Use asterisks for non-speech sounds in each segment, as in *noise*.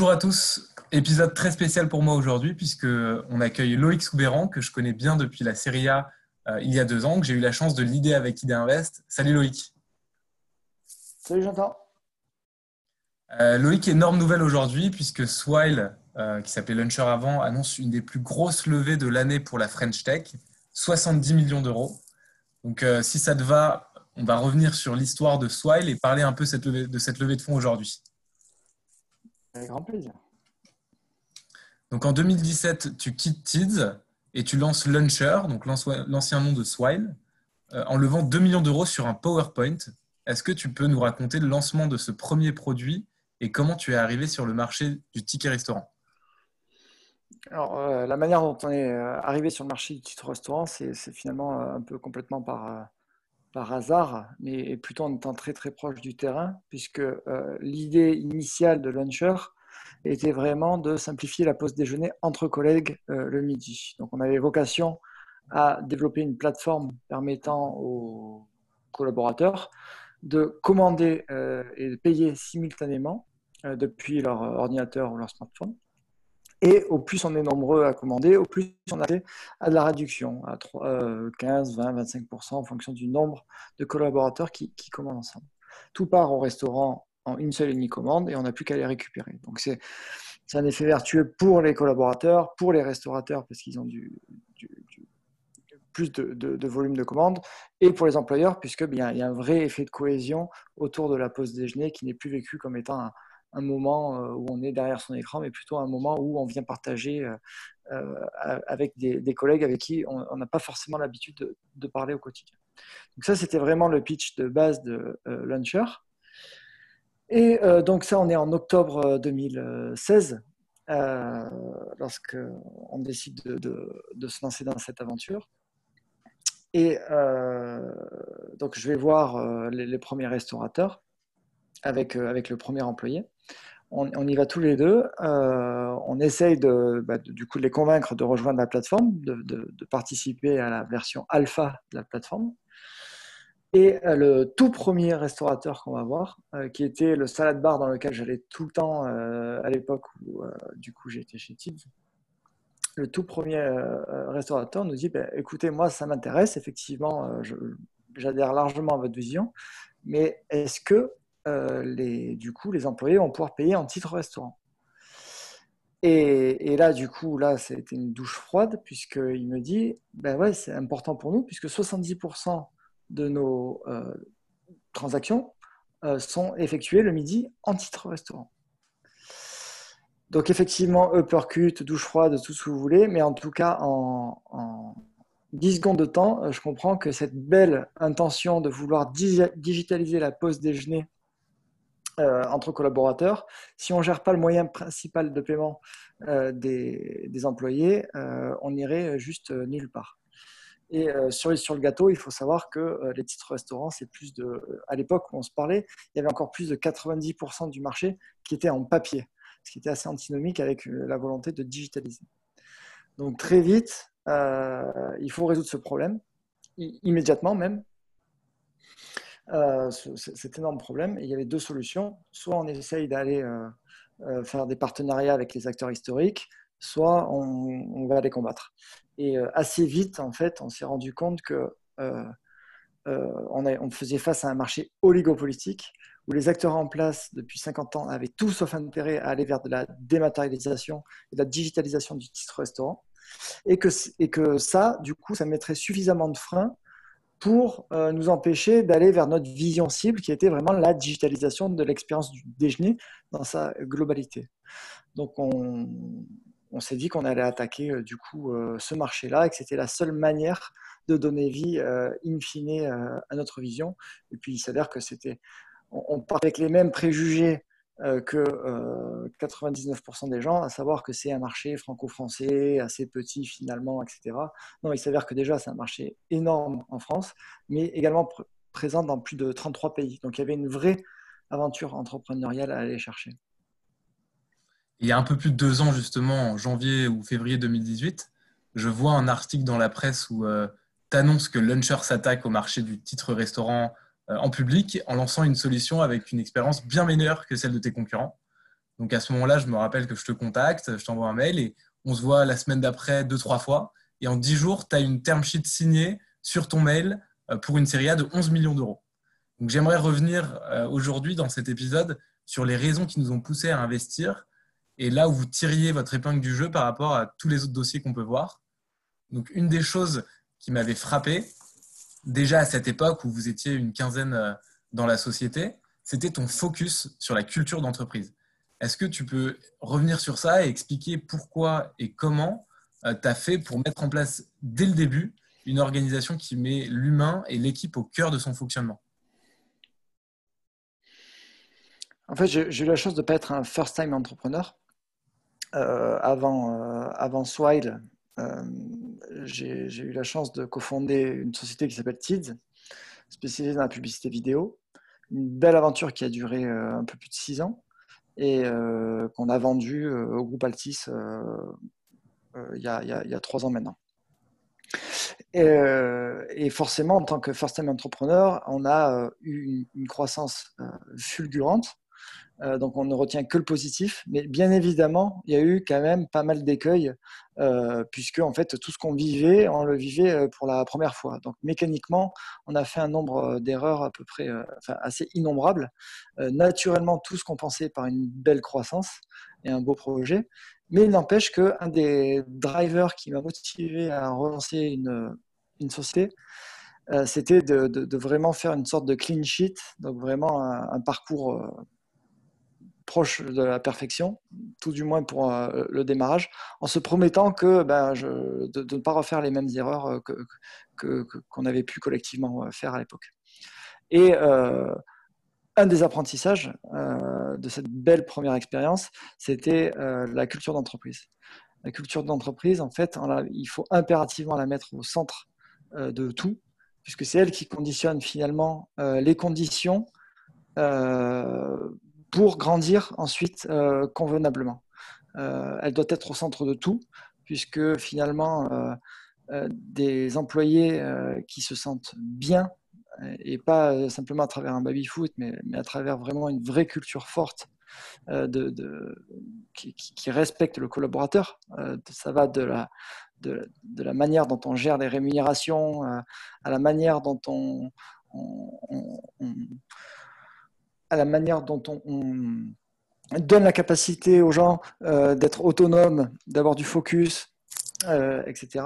Bonjour à tous, épisode très spécial pour moi aujourd'hui puisque on accueille Loïc Soubéran que je connais bien depuis la Série A euh, il y a deux ans, que j'ai eu la chance de l'idée avec Idée Invest. Salut Loïc. Salut Jean Euh, Loïc, énorme nouvelle aujourd'hui puisque Swile, euh, qui s'appelait Launcher avant, annonce une des plus grosses levées de l'année pour la French Tech, 70 millions d'euros. Donc euh, si ça te va, on va revenir sur l'histoire de Swile et parler un peu de cette levée de fonds aujourd'hui. Avec grand plaisir. Donc en 2017, tu quittes Tids et tu lances Launcher, donc l'ancien nom de Swile, euh, en levant 2 millions d'euros sur un PowerPoint. Est-ce que tu peux nous raconter le lancement de ce premier produit et comment tu es arrivé sur le marché du ticket restaurant? Alors, euh, la manière dont on est euh, arrivé sur le marché du titre restaurant, c'est finalement un peu complètement par, par hasard, mais plutôt en étant très très proche du terrain, puisque l'idée initiale de Launcher était vraiment de simplifier la pause déjeuner entre collègues le midi. Donc, on avait vocation à développer une plateforme permettant aux collaborateurs de commander et de payer simultanément depuis leur ordinateur ou leur smartphone. Et au plus on est nombreux à commander, au plus on a de la réduction, à 3, 15, 20, 25% en fonction du nombre de collaborateurs qui, commandent ensemble. Tout part au restaurant en une seule et unique commande et on n'a plus qu'à les récupérer. Donc c'est un effet vertueux pour les collaborateurs, pour les restaurateurs parce qu'ils ont plus de, volume de commandes et pour les employeurs puisque bien il y a un vrai effet de cohésion autour de la pause déjeuner qui n'est plus vécu comme étant un, un moment euh, où on est derrière son écran, mais plutôt un moment où on vient partager euh, euh, avec des, collègues avec qui on n'a pas forcément l'habitude de, parler au quotidien. Donc ça, c'était vraiment le pitch de base de Launcher. Et donc ça, on est en octobre 2016, euh, lorsqu'on décide de, se lancer dans cette aventure. Et donc je vais voir les premiers restaurateurs avec, avec le premier employé on, y va tous les deux. Euh, on essaye de, bah, du coup les convaincre de rejoindre la plateforme, de, participer à la version alpha de la plateforme. Et euh, le tout premier restaurateur qu'on va voir, euh, qui était le salade bar dans lequel j'allais tout le temps euh, à l'époque où euh, du coup j'étais chez Tibbs, le tout premier euh, restaurateur nous dit bah, écoutez, moi ça m'intéresse, effectivement, j'adhère largement à votre vision, mais est-ce que euh, les, du coup, les employés vont pouvoir payer en titre restaurant. Et, là, du coup, là, été une douche froide, puisqu'il me dit, ben ouais, c'est important pour nous, puisque 70% de nos euh, transactions euh, sont effectuées le midi en titre restaurant. Donc, effectivement, uppercut, douche froide, tout ce que vous voulez, mais en tout cas, en, en 10 secondes de temps, je comprends que cette belle intention de vouloir digitaliser la pause déjeuner euh, entre collaborateurs, si on ne gère pas le moyen principal de paiement euh, des, employés, euh, on irait juste nulle part. Et sur, sur, le gâteau, il faut savoir que les titres restaurants, c'est plus de. À l'époque où on se parlait, il y avait encore plus de 90% du marché qui était en papier, ce qui était assez antinomique avec la volonté de digitaliser. Donc très vite, il faut résoudre ce problème, immédiatement même, euh, cet énorme problème. Et il y avait deux solutions. Soit on essaye d'aller euh, euh, faire des partenariats avec les acteurs historiques, soit on, va les combattre. Et assez vite, en fait, on s'est rendu compte que on, faisait face à un marché oligopolitique où les acteurs en place depuis 50 ans avaient tout sauf intérêt à aller vers de la dématérialisation et de la digitalisation du titre restaurant. Et que, et que ça, du coup, ça mettrait suffisamment de freins pour euh, nous empêcher d'aller vers notre vision cible qui était vraiment la digitalisation de l'expérience du déjeuner dans sa globalité. Donc on, on s'est dit qu'on allait attaquer euh, du coup euh, ce marché-là et que c'était la seule manière de donner vie in fine à notre vision. Et puis il s'avère que c'était on, part avec les mêmes préjugés que 99% des gens, à savoir que c'est un marché franco-français, assez petit finalement, etc. Non, il s'avère que déjà, c'est un marché énorme en France, mais également présent dans plus de 33 pays. Donc il y avait une vraie aventure entrepreneuriale à aller chercher. Il y a un peu plus de deux ans, justement, en janvier ou février 2018, je vois un article dans la presse où euh, tu annonces que Luncher s'attaque au marché du titre restaurant euh, en public en lançant une solution avec une expérience bien meilleure que celle de tes concurrents. Donc à ce moment-là, je me rappelle que je te contacte, je t'envoie un mail et on se voit la semaine d'après deux, trois fois. Et en dix jours, tu as une term sheet signée sur ton mail euh, pour une série A de 11 millions d'euros. Donc j'aimerais revenir aujourd'hui dans cet épisode sur les raisons qui nous ont poussé à investir et là où vous tiriez votre épingle du jeu par rapport à tous les autres dossiers qu'on peut voir. Donc, une des choses qui m'avait frappé, déjà à cette époque où vous étiez une quinzaine euh, dans la société, c'était ton focus sur la culture d'entreprise. Est-ce que tu peux revenir sur ça et expliquer pourquoi et comment euh, tu as fait pour mettre en place dès le début une organisation qui met l'humain et l'équipe au cœur de son fonctionnement? En fait, j'ai eu la chance de ne pas être un first-time entrepreneur. Euh, avant, avant Swile, j'ai eu la chance de cofonder une société qui s'appelle TIDS, spécialisée dans la publicité vidéo. Une belle aventure qui a duré un peu plus de six ans et qu'on a vendue au groupe Altis il y, a, il, y a, trois ans maintenant. Et, forcément, en tant que first-time entrepreneur, on a eu une croissance fulgurante euh, donc on ne retient que le positif. Mais bien évidemment, il y a eu quand même pas mal d'écueils, euh, puisque en fait tout ce qu'on vivait, on le vivait euh, pour la première fois. Donc mécaniquement, on a fait un nombre d'erreurs à peu près assez innombrables. naturellement, tout ce qu'on pensait par une belle croissance et un beau projet. Mais il n'empêche qu'un des drivers qui m'a motivé à relancer une, société, c'était de, vraiment faire une sorte de clean sheet, donc vraiment un parcours proche de la perfection, tout du moins pour euh, le démarrage, en se promettant que ben, je, de, ne pas refaire les mêmes erreurs euh, que, qu'on avait pu collectivement euh, faire à l'époque. Et un des apprentissages de cette belle première expérience, c'était la culture d'entreprise. La culture d'entreprise, en fait, il faut impérativement la mettre au centre de tout, puisque c'est elle qui conditionne finalement les conditions pour grandir ensuite euh, convenablement. Euh, elle doit être au centre de tout, puisque finalement, euh, des employés qui se sentent bien, et pas simplement à travers un baby-foot, mais, à travers vraiment une vraie culture forte de, qui, respecte le collaborateur. ça va de la, de, la manière dont on gère les rémunérations, à la manière dont on, à la manière dont on, donne la capacité aux gens euh, d'être autonomes, d'avoir du focus, euh, etc.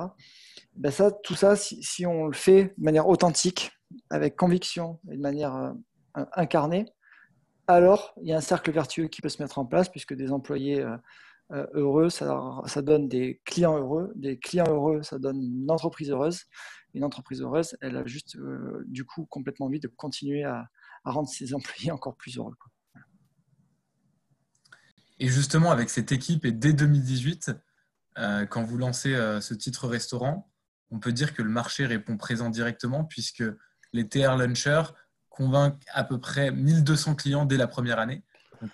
Ben ça, tout ça, si, on le fait de manière authentique, avec conviction et de manière euh, incarnée, alors il y a un cercle vertueux qui peut se mettre en place, puisque des employés heureux, ça, ça, donne des clients heureux, des clients heureux, ça donne une entreprise heureuse. Une entreprise heureuse, elle a juste du coup complètement envie de continuer à, à rendre ses employés encore plus heureux. Et justement, avec cette équipe, et dès 2018, euh, quand vous lancez euh, ce titre restaurant, on peut dire que le marché répond présent directement puisque les TR Launchers convainquent à peu près 1200 clients dès la première année.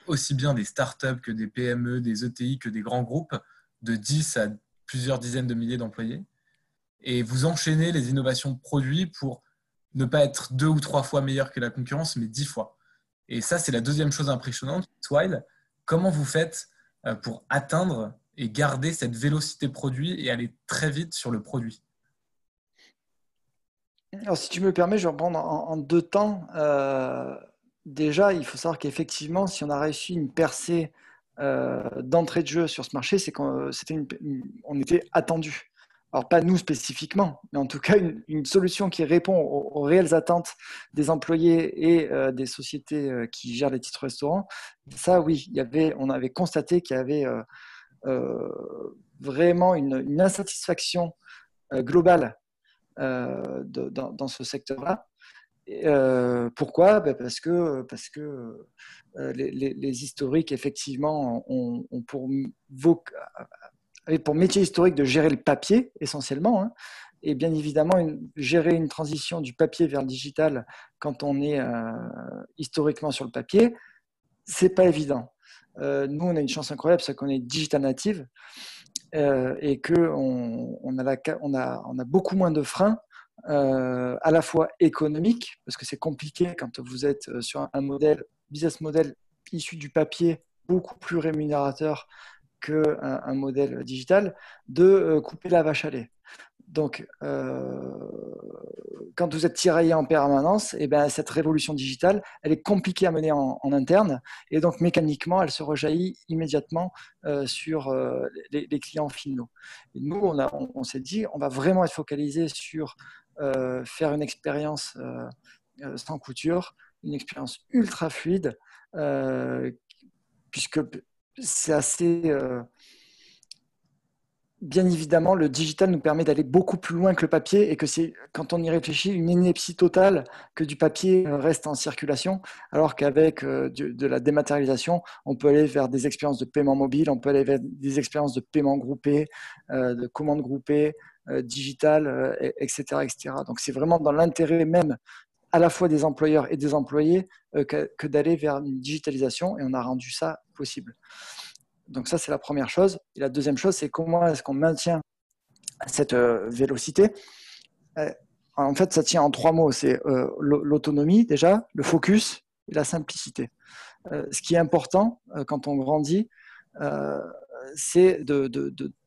aussi bien des startups que des PME, des ETI que des grands groupes de 10 à plusieurs dizaines de milliers d'employés. Et vous enchaînez les innovations de produits pour ne pas être deux ou trois fois meilleur que la concurrence, mais dix fois. Et ça, c'est la deuxième chose impressionnante. Twile, comment vous faites euh, pour atteindre et garder cette vélocité produit et aller très vite sur le produit? Alors, si tu me permets, je vais reprendre en, deux temps. Euh, déjà, il faut savoir qu'effectivement, si on a réussi une percée euh, d'entrée de jeu sur ce marché, c'est qu'on était attendu alors pas nous spécifiquement, mais en tout cas une, solution qui répond aux, réelles attentes des employés et euh, des sociétés euh, qui gèrent les titres restaurants. Ça, oui, on avait constaté qu'il y avait euh, vraiment une, insatisfaction globale dans, ce secteur-là. pourquoi? Ben, Parce que, parce que les, historiques, effectivement, ont, pour, pour métier historique de gérer le papier, essentiellement. Hein, et bien évidemment, gérer une transition du papier vers le digital quand on est historiquement sur le papier, c'est pas évident. nous, on a une chance incroyable, c'est qu'on est digital native. Euh, et qu'on on a, on on a beaucoup moins de freins, euh, à la fois économiques, parce que c'est compliqué quand vous êtes euh, sur un modèle, business model issu du papier, beaucoup plus rémunérateur qu'un un modèle digital, de couper la vache à lait. Donc, euh, quand vous êtes tiraillé en permanence, et eh ben, cette révolution digitale, elle est compliquée à mener en, interne, et donc mécaniquement, elle se rejaillit immédiatement euh, sur euh, les, clients finaux. Et nous, on, on, s'est dit, on va vraiment être focalisé sur faire une expérience sans couture, une expérience ultra fluide, puisque c'est assez bien évidemment, le digital nous permet d'aller beaucoup plus loin que le papier et que c'est, quand on y réfléchit, une ineptie totale que du papier euh, reste en circulation, alors qu'avec euh, de la dématérialisation, on peut aller vers des expériences de paiement mobile, on peut aller vers des expériences de paiement groupé, euh, de commandes groupées, digital, etc., etc. Donc c'est vraiment dans l'intérêt même à la fois des employeurs et des employés que d'aller vers une digitalisation et on a rendu ça possible. Donc ça, c'est la première chose. Et la deuxième chose, c'est comment est-ce qu'on maintient cette euh, vélocité? Euh, En fait, ça tient en trois mots. C'est euh, l'autonomie déjà, le focus et la simplicité. ce qui est important quand on grandit, c'est de,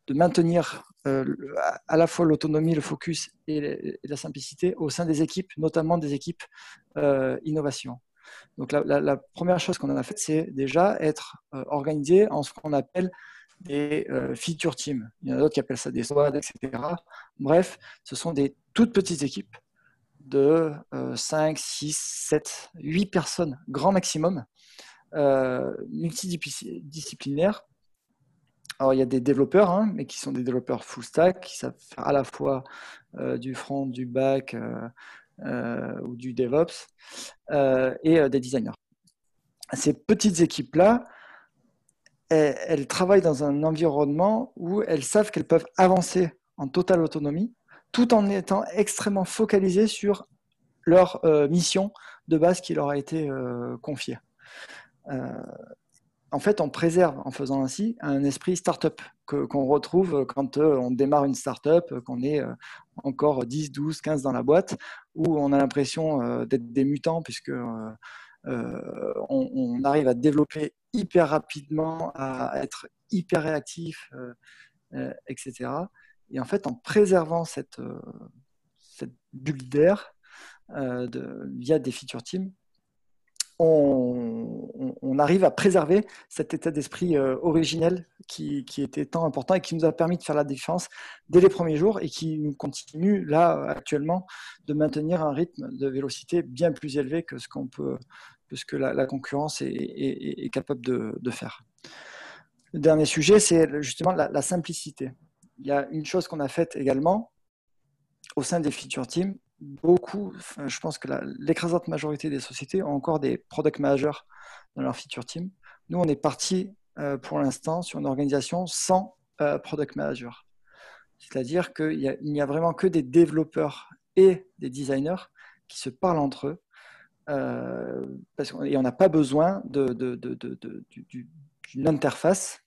maintenir à la fois l'autonomie, le focus et, la simplicité au sein des équipes, notamment des équipes innovation. Donc la, première chose qu'on a faite, c'est déjà être euh, organisé en ce qu'on appelle des euh, feature teams. Il y en a d'autres qui appellent ça des squads, etc. Bref, ce sont des toutes petites équipes de 5, 6, 7, 8 personnes, grand maximum, euh, multidisciplinaires. Alors, il y a des développeurs, hein, mais qui sont des développeurs full stack, qui savent faire à la fois du front, du back, euh, ou du DevOps euh, et euh, des designers. Ces petites équipes-là, elles, travaillent dans un environnement où elles savent qu'elles peuvent avancer en totale autonomie tout en étant extrêmement focalisées sur leur mission de base qui leur a été confiée en fait, on préserve en faisant ainsi un esprit start-up qu'on retrouve quand euh, on démarre une start-up, qu'on est euh, encore 10, 12, 15 dans la boîte, où on a l'impression euh, d'être des mutants puisque on, arrive à développer hyper rapidement, à être hyper réactif, etc. Et en fait, en préservant cette, cette bulle d'air via des feature teams, on, arrive à préserver cet état d'esprit euh, originel qui, était tant important et qui nous a permis de faire la différence dès les premiers jours et qui continue là actuellement de maintenir un rythme de vélocité bien plus élevé que ce que la, concurrence est, capable de, faire. Le dernier sujet, c'est justement la, la simplicité. Il y a une chose qu'on a faite également au sein des feature teams, beaucoup, je pense que l'écrasante majorité des sociétés ont encore des product managers dans leur feature team. Nous, on est parti euh, pour l'instant sur une organisation sans euh, product manager. C'est-à-dire qu'il n'y a, vraiment que des développeurs et des designers qui se parlent entre eux. Euh, parce et on n'a pas besoin d'une interface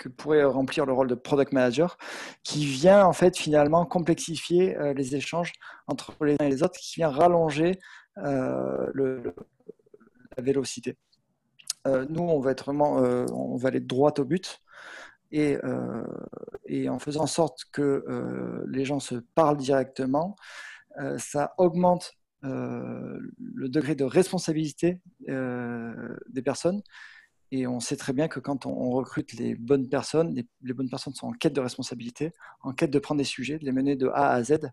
que pourrait remplir le rôle de product manager, qui vient en fait finalement complexifier euh, les échanges entre les uns et les autres, qui vient rallonger euh, la vélocité. Euh, nous, on va être vraiment, on va aller droit au but. Et, et en faisant en sorte que les gens se parlent directement, ça augmente le degré de responsabilité des personnes et on sait très bien que quand on, recrute les bonnes personnes, les, bonnes personnes sont en quête de responsabilité, en quête de prendre des sujets, de les mener de A à Z.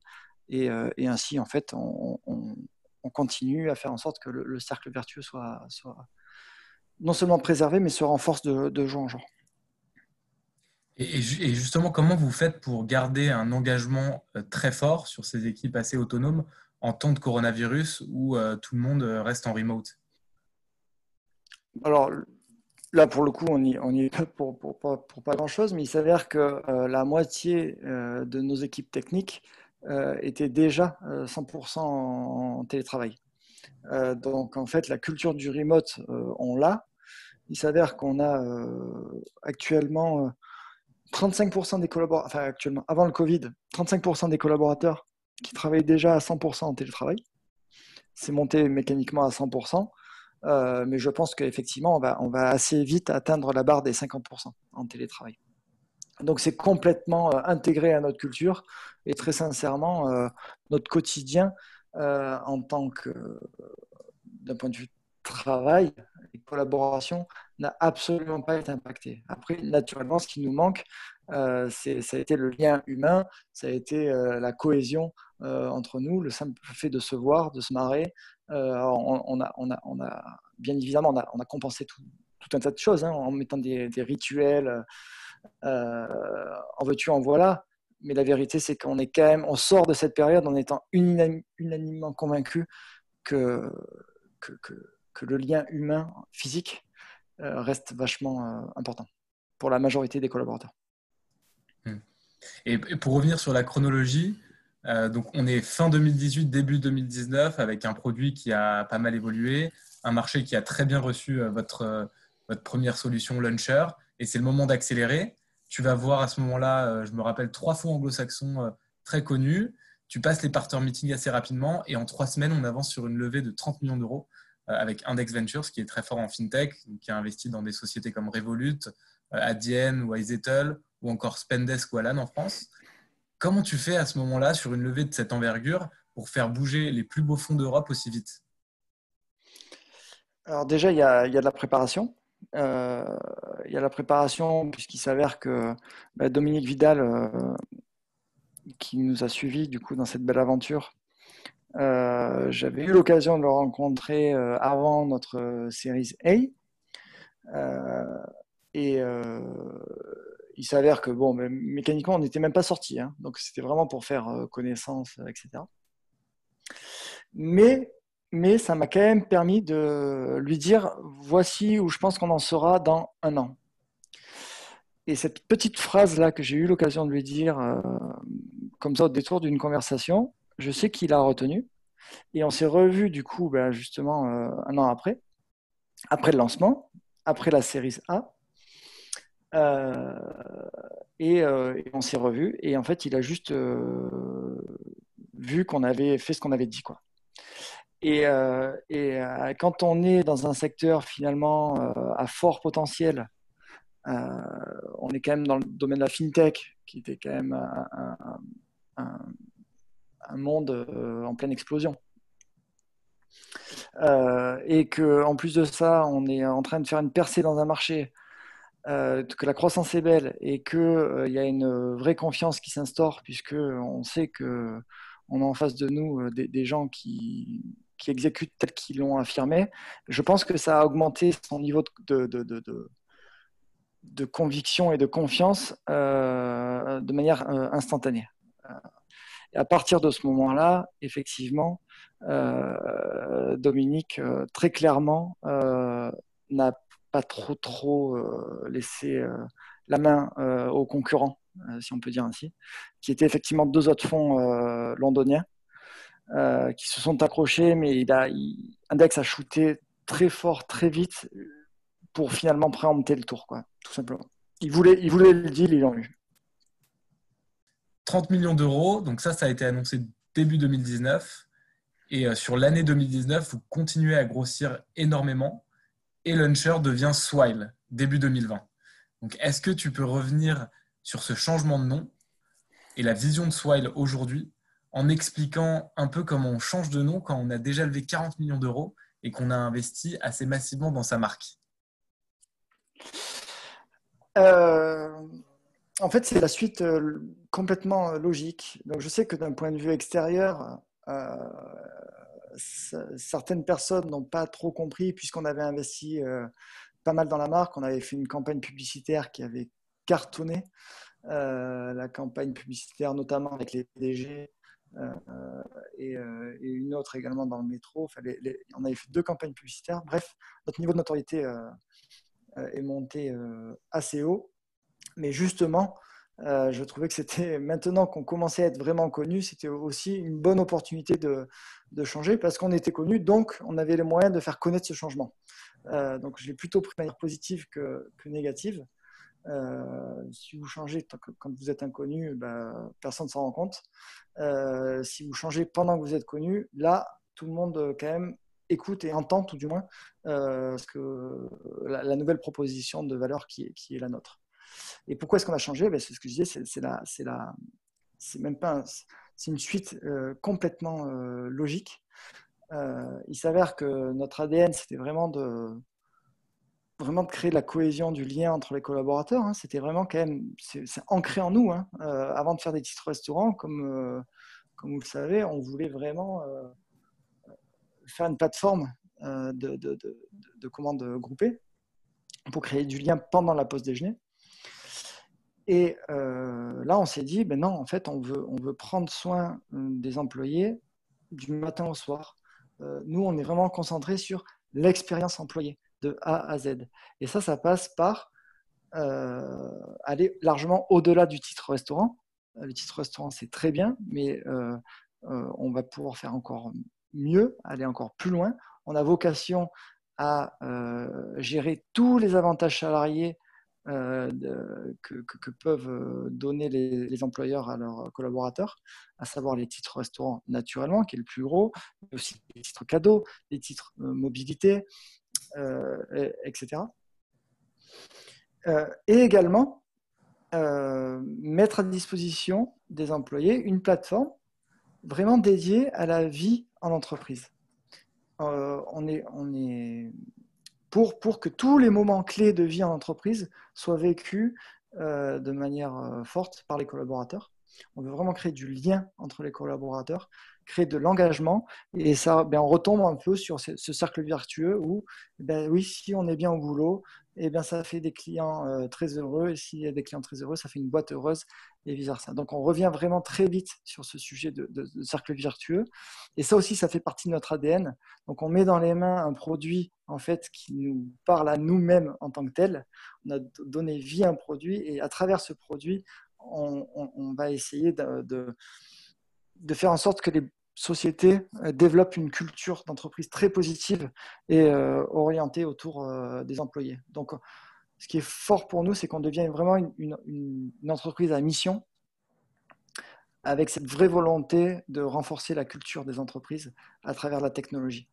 Et, euh, ainsi, en fait, on, continue à faire en sorte que le, cercle vertueux soit, soit, non seulement préservé, mais se renforce de, de jour en jour. Et, justement, comment vous faites pour garder un engagement euh, très fort sur ces équipes assez autonomes en temps de coronavirus où tout le monde reste en remote? Alors là, pour le coup, on n'y on est pour, pour, pas grand-chose, mais il s'avère que la moitié de nos équipes techniques étaient déjà 100% en télétravail. donc en fait, la culture du remote, on l'a. Il s'avère qu'on a actuellement 35% des collaborateurs, enfin actuellement, avant le Covid, 35% des collaborateurs qui travaillent déjà à 100% en télétravail. C'est monté mécaniquement à 100%, euh, mais je pense qu'effectivement, on va, assez vite atteindre la barre des 50% en télétravail. Donc c'est complètement euh, intégré à notre culture et très sincèrement, euh, notre quotidien en tant que, d'un point de vue travail et collaboration, n'a absolument pas été impacté. Après, naturellement, ce qui nous manque, euh, ça a été le lien humain, ça a été la cohésion entre nous, le simple fait de se voir, de se marrer. On, a, on, a, on, a, bien évidemment, on a, compensé tout, un tas de choses hein, en mettant des, rituels, en veux-tu, en voilà. Mais la vérité, c'est qu'on est quand même, on sort de cette période en étant unanimement convaincu que, que, le lien humain physique euh, reste vachement euh, important pour la majorité des collaborateurs. Et pour revenir sur la chronologie, euh, donc on est fin 2018, début 2019, avec un produit qui a pas mal évolué, un marché qui a très bien reçu votre, votre première solution Launcher, et c'est le moment d'accélérer. Tu vas voir à ce moment-là, je me rappelle, trois fonds anglo-saxons très connus. Tu passes les partner meetings assez rapidement, et en trois semaines, on avance sur une levée de 30 millions d'euros. Euh, avec Index Ventures, qui est très fort en fintech, qui a investi dans des sociétés comme Revolut, euh, Adyen ou Izettle, ou encore Spendesk ou Alan en France. Comment tu fais à ce moment-là, sur une levée de cette envergure, pour faire bouger les plus beaux fonds d'Europe aussi vite? Alors déjà, il y, a, de la préparation. Euh, il y a la préparation puisqu'il s'avère que bah, Dominique Vidal, qui nous a suivis du coup dans cette belle aventure, euh, j'avais eu l'occasion de le rencontrer euh, avant notre euh, série A. et il s'avère que, bon, mécaniquement, on n'était même pas sorti. Hein. donc, c'était vraiment pour faire connaissance, etc. Mais, mais ça m'a quand même permis de lui dire voici où je pense qu'on en sera dans un an. Et cette petite phrase-là que j'ai eu l'occasion de lui dire, comme ça, au détour d'une conversation, je sais qu'il a retenu. Et on s'est revu du coup, ben, justement, euh, un an après, après le lancement, après la série A. Euh, euh, et, on s'est revu. Et en fait, il a juste vu qu'on avait fait ce qu'on avait dit. Quoi. Et, quand on est dans un secteur finalement à fort potentiel, on est quand même dans le domaine de la fintech, qui était quand même un monde euh, en pleine explosion. Euh, et que en plus de ça, on est en train de faire une percée dans un marché, euh, que la croissance est belle et qu'il il y a une vraie confiance qui s'instaure puisque on sait que on a en face de nous des, gens qui, qui, exécutent tel qu'ils l'ont affirmé. Je pense que ça a augmenté son niveau de, de, de, conviction et de confiance de manière instantanée. Et à partir de ce moment-là, effectivement, euh, Dominique, euh, très clairement, euh, n'a trop, trop laissé la main aux concurrents, si on peut dire ainsi, qui étaient effectivement deux autres fonds londoniens. qui se sont accrochés, mais il a, Index a shooté très fort, très vite, pour finalement préempter le tour, quoi, tout simplement. Il voulait, il voulait le deal, ils l'ont eu. 30 millions d'euros. Donc ça, ça a été annoncé début 2019. Et euh, sur l'année 2019, vous continuez à grossir énormément. Et Launcher devient Swile, début 2020. Donc est-ce que tu peux revenir sur ce changement de nom et la vision de Swile aujourd'hui en expliquant un peu comment on change de nom quand on a déjà levé 40 millions d'euros et qu'on a investi assez massivement dans sa marque? Euh, en fait, c'est la suite euh, complètement euh, logique. Je sais que d'un point de vue extérieur, certaines personnes n'ont pas trop compris, puisqu'on avait investi pas mal dans la marque. On avait fait une campagne publicitaire qui avait cartonné. la campagne publicitaire, notamment avec les PDG, et, une autre également dans le métro. on avait fait deux campagnes publicitaires. Bref, notre niveau de notoriété est monté assez haut. Mais justement, je trouvais que c'était *laughs* maintenant qu'on commençait à être vraiment connu, c'était aussi une bonne opportunité de, changer parce qu'on était connu, donc on avait les moyens de faire connaître ce changement. donc je l'ai plutôt pris de manière positive que, négative. Euh, si vous changez quand vous êtes inconnu, ben, personne ne s'en rend compte. Euh, si vous changez pendant que vous êtes connu, là, tout le monde euh, quand même écoute et entend tout du moins ce que, la, nouvelle proposition de valeur qui est la nôtre. Et pourquoi est-ce qu'on a changé? Ben, C'est ce que je disais, c'est la, la, même pas, c'est une suite complètement logique. il s'avère que notre ADN, c'était vraiment de, vraiment de créer de la cohésion du lien entre les collaborateurs. Hein. C'était vraiment quand même, c'est ancré en nous. Hein. Euh, avant de faire des titres restaurants, comme, euh, comme vous le savez, on voulait vraiment euh, faire une plateforme de, de, commandes groupées pour créer du lien pendant la pause déjeuner. Et là, on s'est dit, ben non, en fait, on veut, on veut prendre soin des employés du matin au soir. nous, on est vraiment concentré sur l'expérience employée de A à Z. Et ça, ça passe par euh, aller largement au-delà du titre restaurant. Euh, le titre restaurant, c'est très bien, mais euh, on va pouvoir faire encore mieux, aller encore plus loin. On a vocation à gérer tous les avantages salariés que, peuvent donner les, employeurs à leurs collaborateurs, à savoir les titres restaurants naturellement, qui est le plus gros, mais aussi les titres cadeaux, les titres mobilité, euh, etc. Euh, et également, euh, mettre à disposition des employés une plateforme vraiment dédiée à la vie en entreprise. on est, on est pour, que tous les moments clés de vie en entreprise soient vécus de manière forte par les collaborateurs. On veut vraiment créer du lien entre les collaborateurs, créer de l'engagement. Et ça, ben, on retombe un peu sur ce, cercle vertueux où, ben, oui, si on est bien au boulot, eh ça fait des clients euh, très heureux. Et s'il y a des clients très heureux, ça fait une boîte heureuse et vice-versa. Donc, on revient vraiment très vite sur ce sujet de, cercle vertueux. Et ça aussi, ça fait partie de notre ADN. Donc, on met dans les mains un produit, en fait, qui nous parle à nous-mêmes en tant que tel. On a donné vie à un produit et à travers ce produit, on, va essayer de, faire en sorte que les sociétés euh, développent une culture d'entreprise très positive et euh, orientée autour euh, des employés. Donc, ce qui est fort pour nous, c'est qu'on devient vraiment une, entreprise à mission avec cette vraie volonté de renforcer la culture des entreprises à travers la technologie.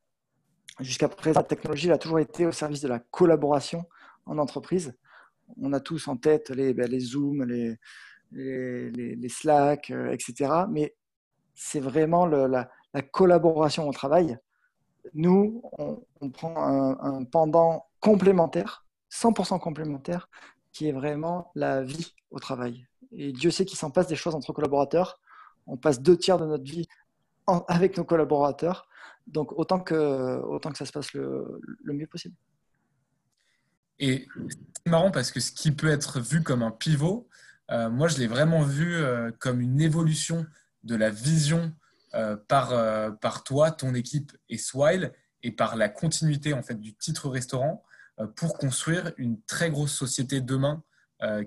Jusqu'à présent, la technologie a toujours été au service de la collaboration en entreprise. On a tous en tête les, ben, les Zoom, les, les, Slack, etc. Mais c'est vraiment la, collaboration au travail. Nous, on, prend un, pendant complémentaire, 100% complémentaire, qui est vraiment la vie au travail. Et Dieu sait qu'il s'en passe des choses entre collaborateurs. On passe deux tiers de notre vie avec nos collaborateurs. Donc, autant que, autant que ça se passe le, mieux possible. Et c'est marrant parce que ce qui peut être vu comme un pivot, euh, moi, je l'ai vraiment vu euh, comme une évolution de la vision euh, par, par toi, ton équipe et Swile, et par la continuité en fait du titre restaurant pour construire une très grosse société demain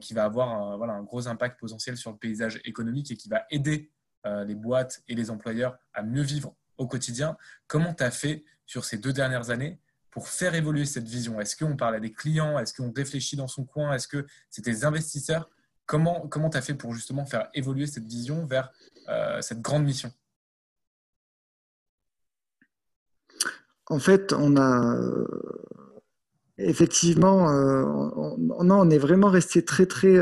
qui va avoir un, voilà, un gros impact potentiel sur le paysage économique et qui va aider les boîtes et les employeurs à mieux vivre au quotidien. Comment tu as fait sur ces deux dernières années pour faire évoluer cette vision? Est-ce qu'on parle à des clients? Est-ce qu'on réfléchit dans son coin? Est-ce que c'est des investisseurs? Comment tu as fait pour justement faire évoluer cette vision vers euh, cette grande mission En fait, on a euh, effectivement, euh, on, est vraiment resté très très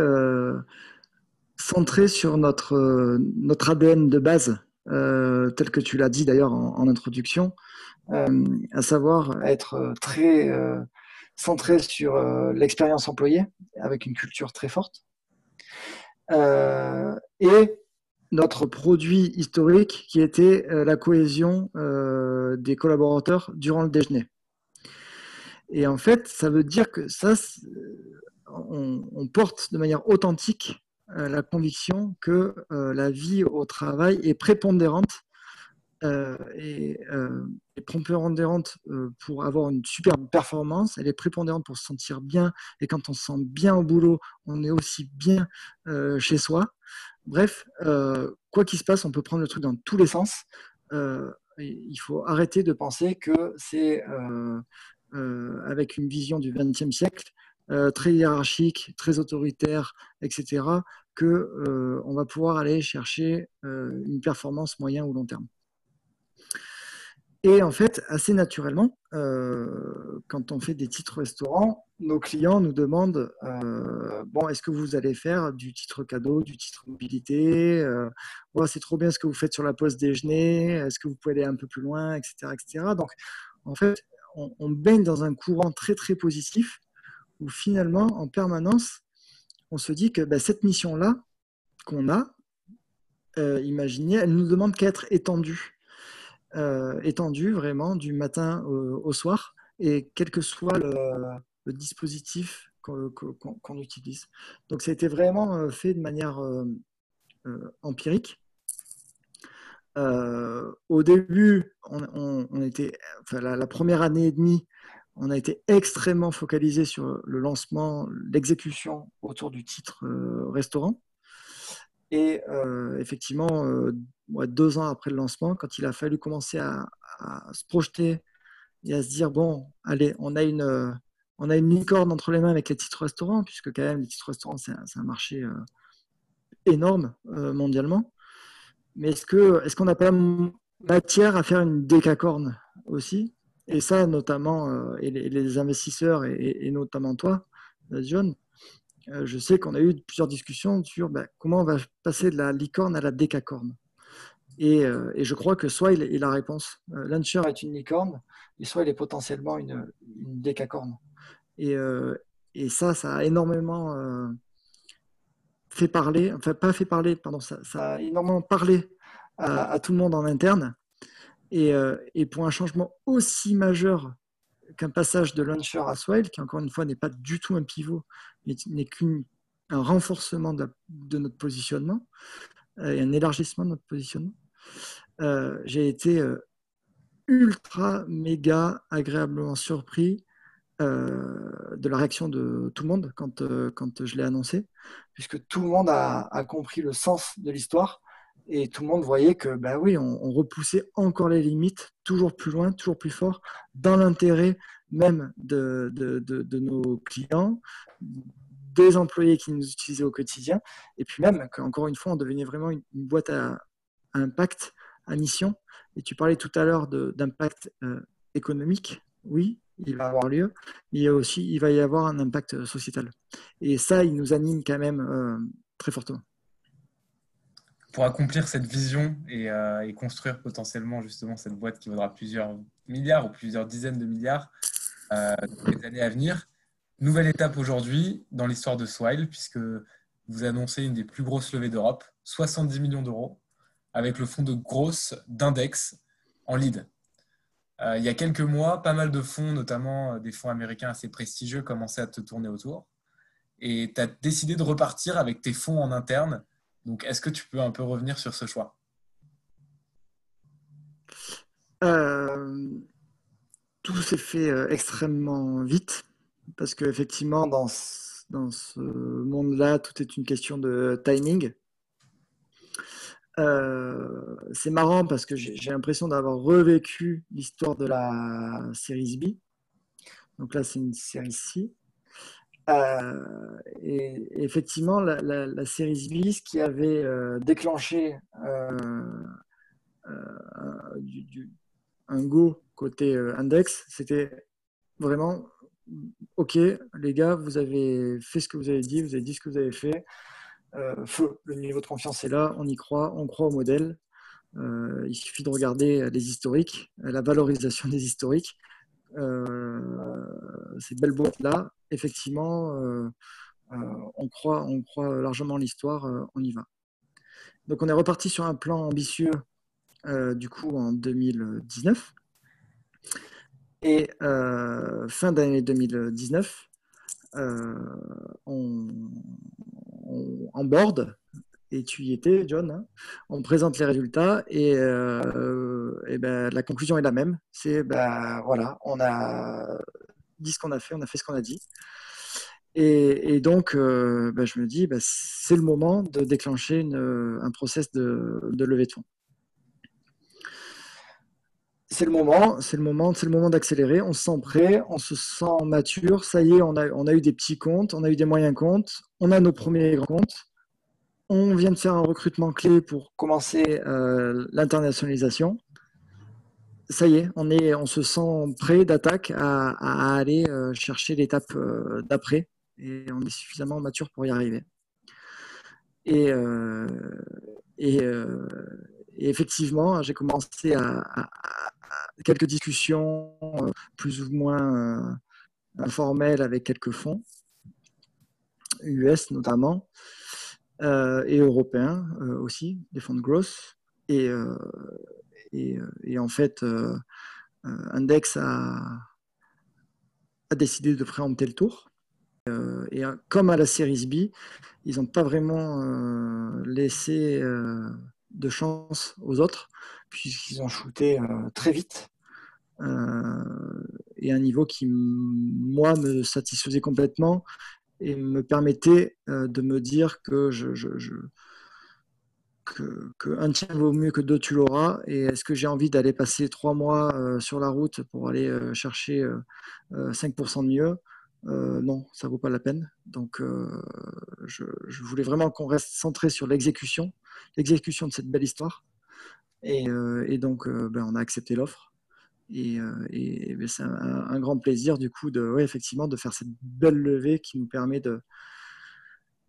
centré sur notre, ADN de base, tel que tu l'as dit d'ailleurs en, introduction, à savoir être très centré sur l'expérience employée avec une culture très forte. Euh, et notre produit historique qui était euh, la cohésion euh, des collaborateurs durant le déjeuner. Et en fait, ça veut dire que ça, on, porte de manière authentique la conviction que la vie au travail est prépondérante et, est prépondérante pour avoir une superbe performance, elle est prépondérante pour se sentir bien, et quand on se sent bien au boulot, on est aussi bien chez soi. Bref, quoi qu'il se passe, on peut prendre le truc dans tous les sens. il faut arrêter de penser que c'est avec une vision du XXe siècle très hiérarchique, très autoritaire, etc., que on va pouvoir aller chercher une performance moyen ou long terme. Et en fait, assez naturellement, euh, quand on fait des titres restaurants, nos clients nous demandent euh, bon, est-ce que vous allez faire du titre cadeau, du titre mobilité euh, C'est trop bien ce que vous faites sur la pause déjeuner. Est-ce que vous pouvez aller un peu plus loin, etc., etc. Donc, en fait, on, baigne dans un courant très très positif où finalement, en permanence, on se dit que bah, cette mission-là qu'on a, imaginez, elle nous demande qu'à être étendue. Euh, étendu vraiment du matin au, soir et quel que soit le, dispositif qu'on utilise. Donc ça a été vraiment euh, fait de manière euh, empirique. au début, on, était, enfin, la, première année et demie, on a été extrêmement focalisé sur le lancement, l'exécution autour du titre restaurant. Et euh, effectivement, euh, deux ans après le lancement, quand il a fallu commencer à, se projeter et à se dire bon, allez, on a une, euh, on a une licorne entre les mains avec les titres restaurants, puisque quand même les titres restaurants c'est un, marché énorme mondialement. Mais est-ce que est-ce qu'on n'a pas matière à faire une décacorne aussi? Et ça, notamment, et les, investisseurs et, et, notamment toi, John, euh, je sais qu'on a eu plusieurs discussions sur ben, comment on va passer de la licorne à la décacorne. Et, euh, et je crois que soit il est la réponse. Euh, Launcher est une licorne, et soit il est potentiellement une, décacorne. Et, ça, ça a énormément fait parler, enfin pas fait parler, pardon, ça, a énormément parlé à, tout le monde en interne. Et, pour un changement aussi majeur qu'un passage de launcher à swile, qui encore une fois n'est pas du tout un pivot, mais n'est qu'un renforcement de, notre positionnement euh, et un élargissement de notre positionnement. Euh, j'ai été euh, ultra, méga agréablement surpris de la réaction de tout le monde quand, quand je l'ai annoncé, puisque tout le monde a compris le sens de l'histoire et tout le monde voyait que, ben oui, on, repoussait encore les limites, toujours plus loin, toujours plus fort, dans l'intérêt même de, de, de, nos clients, des employés qui nous utilisaient au quotidien, et puis même qu'encore une fois, on devenait vraiment une, boîte à, impact, à mission. Et tu parlais tout à l'heure d'impact euh, économique, oui, il va avoir lieu, mais il, aussi, il va y avoir un impact sociétal. Et ça, il nous anime quand même euh, très fortement pour accomplir cette vision euh, et, construire potentiellement justement cette boîte qui vaudra plusieurs milliards ou plusieurs dizaines de milliards euh, dans les années à venir. Nouvelle étape aujourd'hui dans l'histoire de Swile, puisque vous annoncez une des plus grosses levées d'Europe, 70 millions d'euros, avec le fonds de grosse d'Index en lead. Euh, il y a quelques mois, pas mal de fonds, notamment des fonds américains assez prestigieux, commençaient à te tourner autour. Et tu as décidé de repartir avec tes fonds en interne donc, est-ce que tu peux un peu revenir sur ce choix? Euh, Tout s'est fait euh, extrêmement vite parce qu'effectivement, dans, dans ce monde-là, tout est une question de timing. Euh, c'est marrant parce que j'ai l'impression d'avoir revécu l'histoire de la série B. Donc là, c'est une série C. Euh, et, effectivement, la, série qui avait euh, déclenché euh, un go côté index, c'était vraiment ok, les gars, vous avez fait ce que vous avez dit, vous avez dit ce que vous avez fait. feu, le niveau de confiance est là, on y croit, on croit au modèle. il suffit de regarder les historiques, la valorisation *laughs* des historiques. Ces belles boîtes-là, effectivement, euh, euh, on, croit, on croit largement l'histoire, euh, on y va. Donc on est reparti sur un plan ambitieux du coup en 2019. Et fin d'année 2019, on, board, et tu y étais, John. Hein. on présente les résultats et, et ben, la conclusion est la même. C'est ben, voilà, on a dit ce qu'on a fait, on a fait ce qu'on a dit. Et, donc, ben, je me dis, ben, c'est le moment de déclencher un process de, de levée de fonds c'est le moment, c'est le moment, c'est le moment d'accélérer. On se sent prêt, on se sent mature. Ça y est, on a, on a eu des petits comptes, on a eu des moyens comptes, on a nos premiers grands comptes. On vient de faire un recrutement clé pour commencer euh, l'internationalisation. Ça y est, on, est, on se sent prêt d'attaque à, aller euh, chercher l'étape euh, d'après et on est suffisamment mature pour y arriver. Et, effectivement, j'ai commencé à, quelques discussions plus ou moins informelles avec quelques fonds, US notamment, et européens aussi, des fonds de growth. Et, et, en fait, Index a, décidé de préempter le tour. et comme à la série B, ils n'ont pas vraiment laissé de chance aux autres puisqu'ils ont shooté euh, très vite euh, et un niveau qui, moi, me satisfaisait complètement et me permettait euh, de me dire que je, que, un tien vaut mieux que deux, tu l'auras. Et est-ce que j'ai envie d'aller passer trois mois sur la route pour aller chercher 5% de mieux? Non, ça vaut pas la peine. Donc, je, je, voulais vraiment qu'on reste centré sur l'exécution, l'exécution de cette belle histoire. Euh, et, donc, euh, ben, on a accepté l'offre. Et, euh, ben, c'est un, grand plaisir, du coup, de, effectivement, de faire cette belle levée qui nous permet de,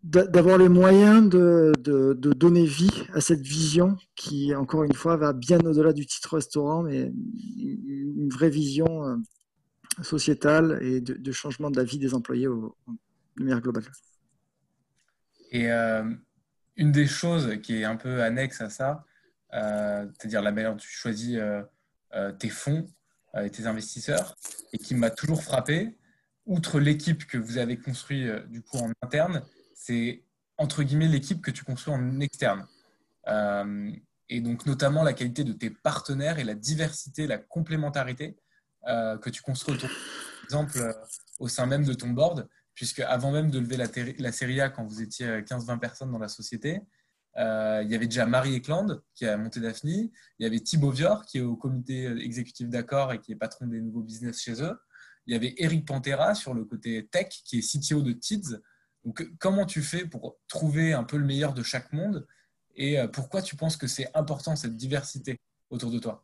d'avoir les moyens de, de, donner vie à cette vision qui, encore une fois, va bien au-delà du titre restaurant, mais une vraie vision sociétale et de, changement de la vie des employés au, de manière globale. Et une des choses qui est un peu annexe à ça, euh, c'est-à-dire la manière dont tu choisis euh, euh, tes fonds et tes investisseurs, et qui m'a toujours frappé, outre l'équipe que vous avez construite du coup en interne, c'est entre guillemets l'équipe que tu construis en externe. et donc notamment la qualité de tes partenaires et la diversité, la complémentarité que tu construis autour. Par exemple, au sein même de ton board, puisque avant même de lever la, la série A, quand vous étiez 15-20 personnes dans la société, euh, il y avait déjà Marie Eklund qui a monté Daphne. Il y avait Thibaut Vior qui est au comité exécutif d'accord et qui est patron des nouveaux business chez eux. Il y avait Eric Pantera sur le côté tech qui est CTO de TIDS. Donc, comment tu fais pour trouver un peu le meilleur de chaque monde et euh, pourquoi tu penses que c'est important cette diversité autour de toi?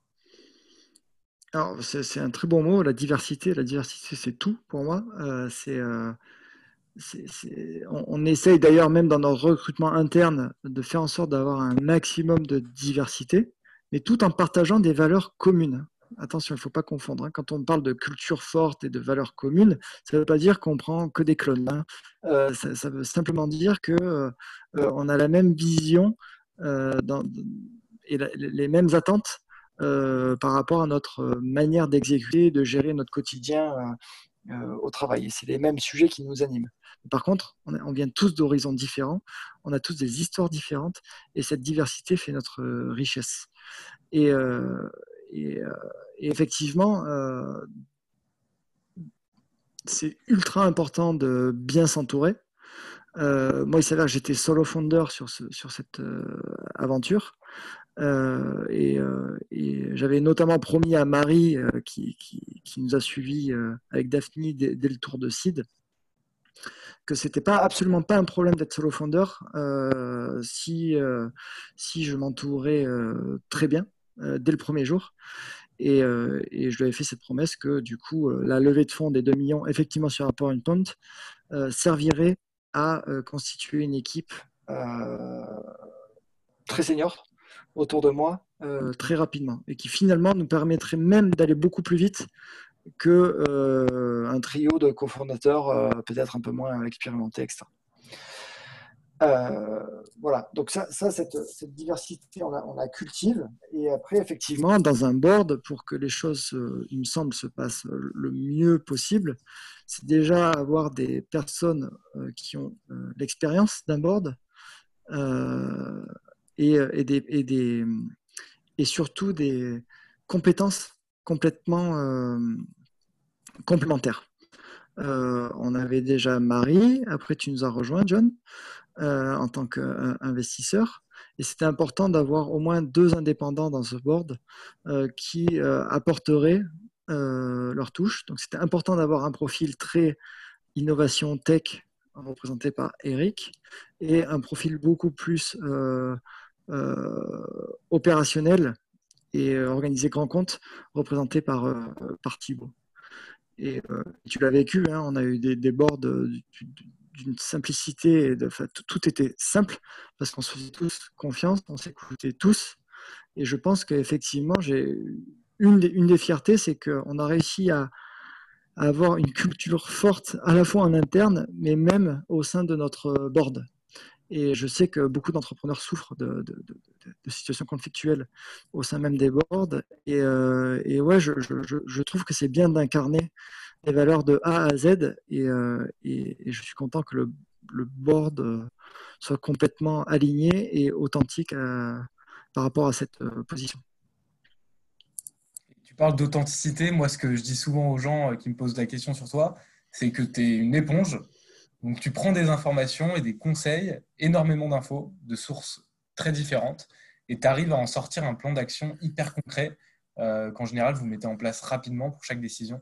Alors, c'est un très bon mot, la diversité. La diversité, c'est tout pour moi. Euh, c'est on, essaye d'ailleurs même dans notre recrutement interne de faire en sorte d'avoir un maximum de diversité, mais tout en partageant des valeurs communes. Attention, il ne faut pas confondre. Hein. Quand on parle de culture forte et de valeurs communes, ça ne veut pas dire qu'on prend que des clones. Hein. Euh, ça, veut simplement dire qu'on euh, on a la même vision euh, et les mêmes attentes par rapport à notre manière d'exécuter, de gérer notre quotidien au travail. C'est les mêmes sujets qui nous animent. Par contre, on, vient tous d'horizons différents, on a tous des histoires différentes, et cette diversité fait notre euh, richesse. Et, euh, euh, effectivement, c'est ultra important de bien s'entourer. moi, il s'avère que j'étais solo founder sur, sur cette aventure. Et, j'avais notamment promis à Marie, qui, nous a suivis avec Daphne dès, le tour de Sid, que c'était pas absolument pas un problème d'être solo founder euh, si euh, si je m'entourais euh, très bien dès le premier jour. Et, je lui avais fait cette promesse que du coup la levée de fonds des 2 millions effectivement sur une pente servirait à constituer une équipe très senior autour de moi très rapidement et qui finalement nous permettrait même d'aller beaucoup plus vite que euh, un trio de cofondateurs euh, peut-être un peu moins expérimentés, etc. Euh, voilà, donc ça, ça cette, diversité, on la, cultive. Et après, effectivement, dans un board, pour que les choses, euh, il me semble, se passent le mieux possible, c'est déjà avoir des personnes euh, qui ont l'expérience d'un board et, et, des, des, et, surtout des compétences complètement complémentaires. on avait déjà Marie, après tu nous as rejoint, John. Euh, en tant qu'investisseur. Et c'était important d'avoir au moins deux indépendants dans ce board euh, qui euh, apporteraient leur touche. Donc c'était important d'avoir un profil très innovation tech représenté par Eric et un profil beaucoup plus opérationnel et organisé grand compte représenté par, par Thibault. Et tu l'as vécu, hein, on a eu des, boards d'une simplicité, de, tout était simple parce qu'on se faisait tous confiance, on s'écoutait tous. Et je pense qu'effectivement, une, des, une des fiertés, c'est qu'on a réussi à, avoir une culture forte à la fois en interne, mais même au sein de notre board. Et je sais que beaucoup d'entrepreneurs souffrent de, situations conflictuelles au sein même des boards. Et, euh, ouais, je, trouve que c'est bien d'incarner les valeurs de A à Z euh, et, et, je suis content que le, le board euh, soit complètement aligné et authentique euh, par rapport à cette position. Tu parles d'authenticité. Moi, ce que je dis souvent aux gens qui me posent la question sur toi, c'est que tu es une éponge. Donc, tu prends des informations et des conseils, énormément d'infos, de sources très différentes, et tu arrives à en sortir un plan d'action hyper concret qu'en général, vous mettez en place rapidement pour chaque décision.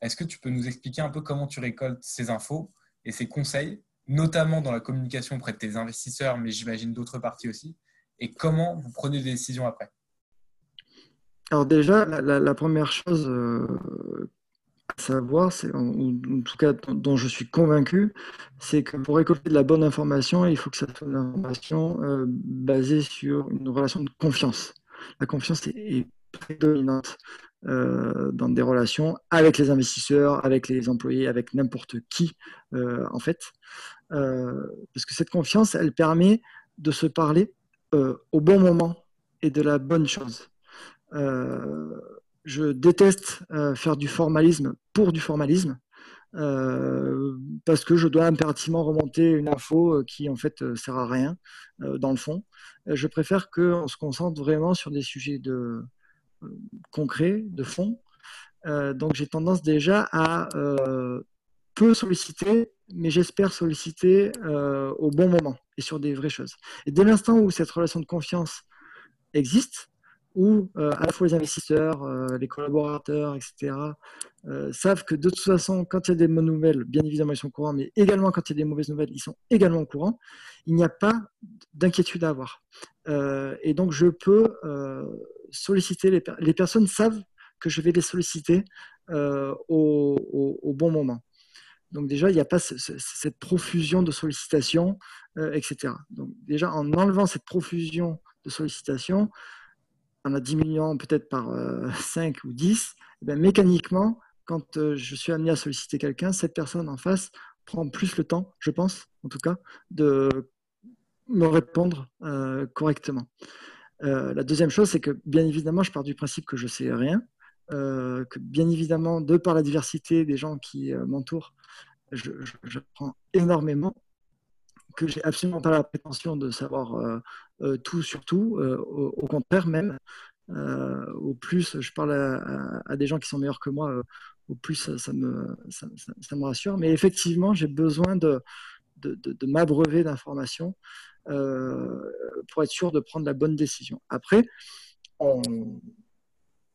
Est-ce que tu peux nous expliquer un peu comment tu récoltes ces infos et ces conseils, notamment dans la communication auprès de tes investisseurs, mais j'imagine d'autres parties aussi, et comment vous prenez des décisions après? Alors déjà, la, première chose euh, savoir, c'est, en, tout cas dont je suis convaincu, c'est que pour récolter de la bonne information, il faut que ça soit une information euh, basée sur une relation de confiance. La confiance est prédominante euh, dans des relations avec les investisseurs, avec les employés, avec n'importe qui, euh, en fait. Parce que cette confiance, elle permet de se parler au bon moment et de la bonne chose. Je déteste faire du formalisme pour du formalisme. parce que je dois impérativement remonter une info qui en fait sert à rien dans le fond. je préfère qu'on se concentre vraiment sur des sujets de, concret, de fond. Euh, donc j'ai tendance déjà à euh, peu solliciter, mais j'espère solliciter euh, au bon moment et sur des vraies choses. Et dès l'instant où cette relation de confiance existe, où à la fois les investisseurs, les collaborateurs, etc., savent que de toute façon, quand il y a des bonnes nouvelles, bien évidemment, ils sont au mais également quand il y a des mauvaises nouvelles, ils sont également au courant, il n'y a pas d'inquiétude à avoir. et donc, je peux solliciter les, les, personnes savent que je vais les solliciter euh, au, bon moment. Donc déjà, il n'y a pas cette profusion de sollicitations, euh, etc. Donc déjà, en enlevant cette profusion de sollicitations, en la diminuant peut-être par 5 euh, *laughs* ou 10, eh mécaniquement, quand je suis amené à solliciter quelqu'un, cette personne en face prend plus le temps, je pense, en tout cas, de me répondre correctement. Euh, la deuxième chose, c'est que bien évidemment, je pars du principe que je sais rien, euh, que bien évidemment, de par la diversité des gens qui euh, m'entourent, je, prends énormément, que j'ai absolument pas la prétention de savoir tout sur tout, au, contraire même. au plus je parle à, des gens qui sont meilleurs que moi, au plus ça, me, ça, me, rassure. Mais effectivement, j'ai besoin de, de, de m'abreuver d'informations euh, pour être sûr de prendre la bonne décision. Après,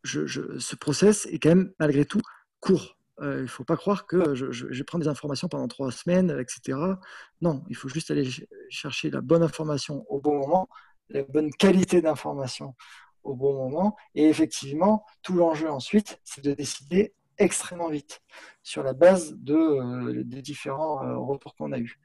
ce process est quand même malgré tout court. Euh, il ne faut pas croire que je, je, je, prends des informations pendant trois semaines, etc. Non, il faut juste aller chercher la bonne information au bon moment, la bonne qualité d'information au bon moment. Et effectivement, tout l'enjeu ensuite, c'est de décider extrêmement vite sur la base euh, des différents euh, qu'on a eus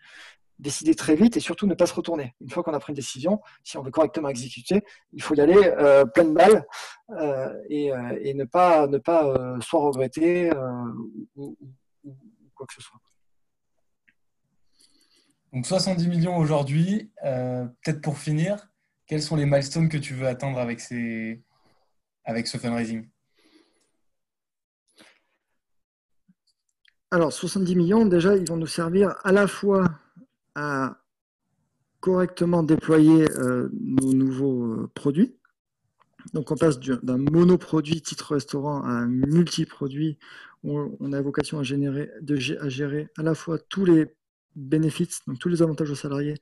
décider très vite et surtout ne pas se retourner. Une fois qu'on a pris une décision, si on veut correctement exécuter, il faut y aller euh, plein de balles euh, et, euh, et, ne pas, ne pas euh, soit regretter ou, ou, quoi que ce soit. Donc 70 millions aujourd'hui. Peut-être pour finir, quels sont les milestones que tu veux atteindre avec, ces... avec ce fundraising? Alors, 70 millions, déjà, ils vont nous servir à la fois à correctement déployer euh, nos nouveaux euh, produits. Donc, on passe d'un monoproduit titre restaurant à un multiproduit où on a vocation à, générer, à gérer à la fois tous les bénéfices, donc tous les avantages aux salariés,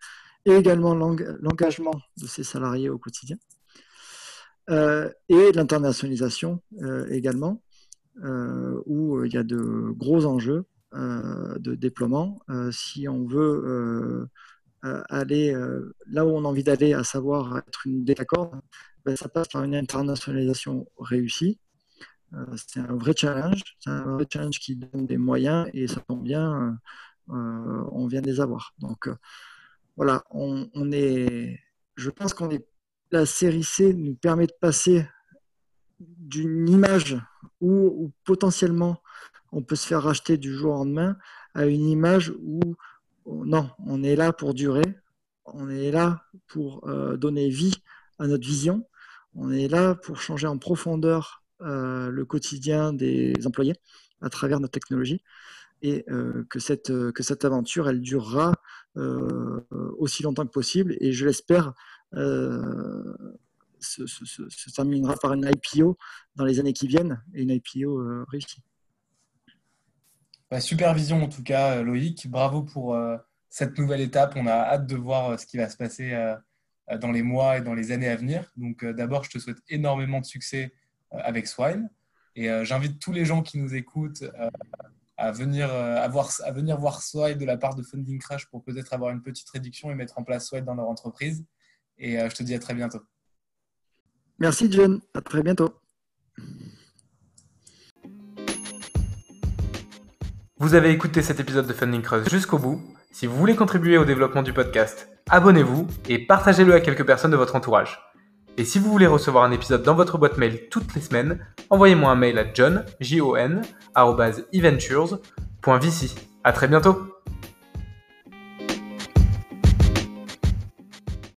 et également l'engagement de ces salariés au quotidien. Euh, et l'internationalisation également, où il y a de gros enjeux de déploiement. Euh, si on veut aller là où on a envie d'aller, à savoir être une détacorde, ben, ça passe par une internationalisation réussie. c'est un vrai challenge, c'est un vrai challenge qui donne des moyens et ça tombe bien, on vient de les avoir. Donc voilà, on, est, je pense qu'on est, la série C nous permet de passer d'une image où, potentiellement on peut se faire racheter du jour au lendemain à une image où non, on est là pour durer, on est là pour euh, donner vie à notre vision, on est là pour changer en profondeur euh, le quotidien des employés à travers notre technologie et euh, que, cette, aventure, elle durera aussi longtemps que possible et je l'espère se, terminera par une IPO dans les années qui viennent et une IPO euh, réussie. Bah, super vision en tout cas, Loïc. Bravo pour euh, cette nouvelle étape. On a hâte de voir euh, ce qui va se passer dans les mois et dans les années à venir. Donc d'abord, je te souhaite énormément de succès avec Swine. Et j'invite tous les gens qui nous écoutent à, venir, à, voir, à venir voir Swine de la part de Funding Crash pour peut-être avoir une petite réduction et mettre en place Swine dans leur entreprise. Et je te dis à très bientôt. Merci John, à très bientôt. Vous avez écouté cet épisode de Funding Crush jusqu'au bout. Si vous voulez contribuer au développement du podcast, abonnez-vous et partagez-le à quelques personnes de votre entourage. Et si vous voulez recevoir un épisode dans votre boîte mail toutes les semaines, envoyez-moi un mail à john, j -O -N, À très bientôt